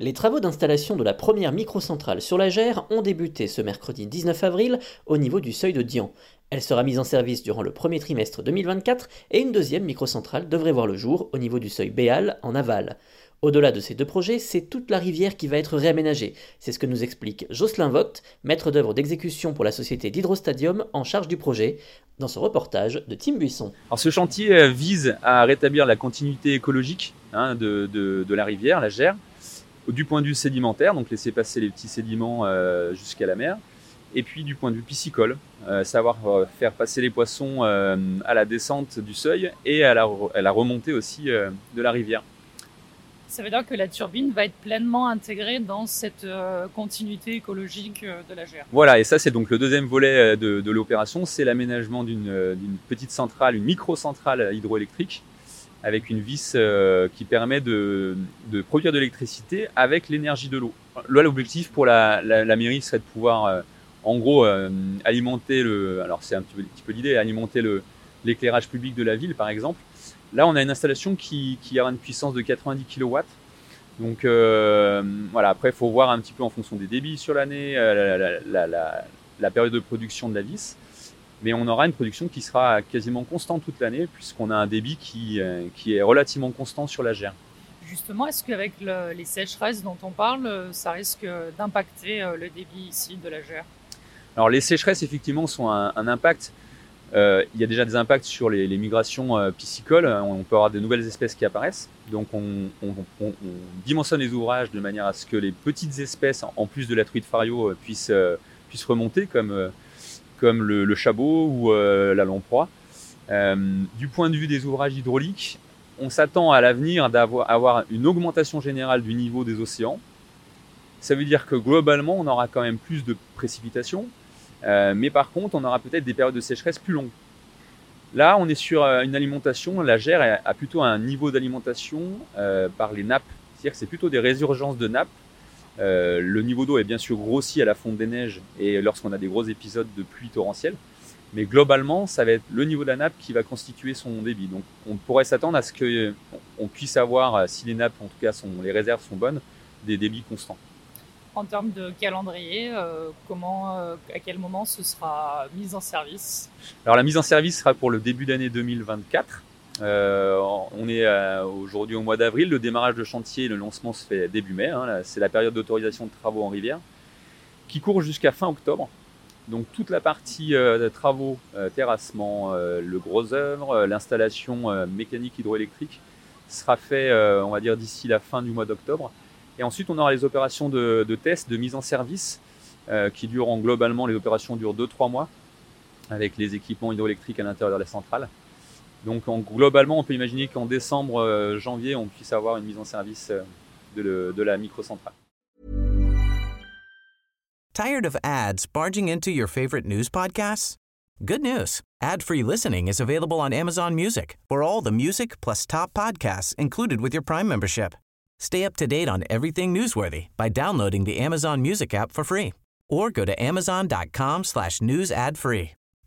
Les travaux d'installation de la première microcentrale sur la Gère ont débuté ce mercredi 19 avril au niveau du seuil de Dian. Elle sera mise en service durant le premier trimestre 2024 et une deuxième microcentrale devrait voir le jour au niveau du seuil Béal en aval. Au-delà de ces deux projets, c'est toute la rivière qui va être réaménagée. C'est ce que nous explique Jocelyn Vogt, maître d'œuvre d'exécution pour la société d'Hydrostadium en charge du projet, dans ce reportage de Tim Buisson. Alors ce chantier euh, vise à rétablir la continuité écologique hein, de, de, la rivière, la Gère, du point de vue sédimentaire, donc laisser passer les petits sédiments euh, jusqu'à la mer, et puis du point de vue piscicole, euh, savoir euh, faire passer les poissons à la descente du seuil et à la, remontée aussi de la rivière. Ça veut dire que la turbine va être pleinement intégrée dans cette continuité écologique de la Gère. Voilà, et ça c'est donc le deuxième volet de, de l'opération, c'est l'aménagement d'une petite centrale, une micro-centrale hydroélectrique avec une vis euh, qui permet de, produire de l'électricité avec l'énergie de l'eau. Là, l'objectif pour la, mairie serait de pouvoir, euh, en gros, euh, alimenter le. Alors, c'est un petit peu, l'idée, alimenter l'éclairage public de la ville, par exemple. Là, on a une installation qui, qui aura une puissance de 90 kW. Donc, voilà, après, il faut voir un petit peu en fonction des débits sur l'année, la, période de production de la vis mais on aura une production qui sera quasiment constante toute l'année puisqu'on a un débit qui, euh, qui est relativement constant sur la Gère. Justement, est-ce qu'avec les sécheresses dont on parle, ça risque d'impacter euh, le débit ici de la Gère Alors les sécheresses, effectivement, sont un, impact. Euh, il y a déjà des impacts sur les, migrations piscicoles. On peut avoir de nouvelles espèces qui apparaissent. Donc on, dimensionne les ouvrages de manière à ce que les petites espèces, en plus de la truite fario, puissent, puissent remonter, comme comme le, chabot ou euh, la lamproie. Euh, du point de vue des ouvrages hydrauliques, on s'attend à l'avenir d'avoir avoir une augmentation générale du niveau des océans. Ça veut dire que globalement, on aura quand même plus de précipitations, euh, mais par contre, on aura peut-être des périodes de sécheresse plus longues. Là, on est sur une alimentation, la Gère a plutôt un niveau d'alimentation par les nappes, c'est-à-dire que c'est plutôt des résurgences de nappes euh, le niveau d'eau est bien sûr grossi à la fonte des neiges et lorsqu'on a des gros épisodes de pluie torrentielle. Mais globalement, ça va être le niveau de la nappe qui va constituer son débit. Donc on pourrait s'attendre à ce qu'on puisse avoir, euh, si les nappes, en tout cas sont, les réserves sont bonnes, des débits constants. En termes de calendrier, euh, comment, à quel moment ce sera mis en service? Alors la mise en service sera pour le début d'année 2024. Euh, on est euh, aujourd'hui au mois d'avril, le démarrage de chantier, le lancement se fait début mai, hein, c'est la période d'autorisation de travaux en rivière, qui court jusqu'à fin octobre. Donc toute la partie euh, travaux, terrassement, le gros œuvre, l'installation mécanique hydroélectrique sera fait, on va dire, d'ici la fin du mois d'octobre. Et ensuite, on aura les opérations de, de test, de mise en service, qui durent globalement, les opérations durent 2-3 mois, avec les équipements hydroélectriques à l'intérieur de la centrale. Donc en, globalement, on peut imaginer qu'en décembre, euh, janvier, on puisse avoir une mise en service euh, de, le, de la microcentrale. Tired of ads barging into your favorite news podcasts? Good news. Ad-free listening is available on Amazon Music for all the music plus top podcasts included with your Prime membership. Stay up to date on everything newsworthy by downloading the Amazon Music app for free or go to amazon.com slash news ad free.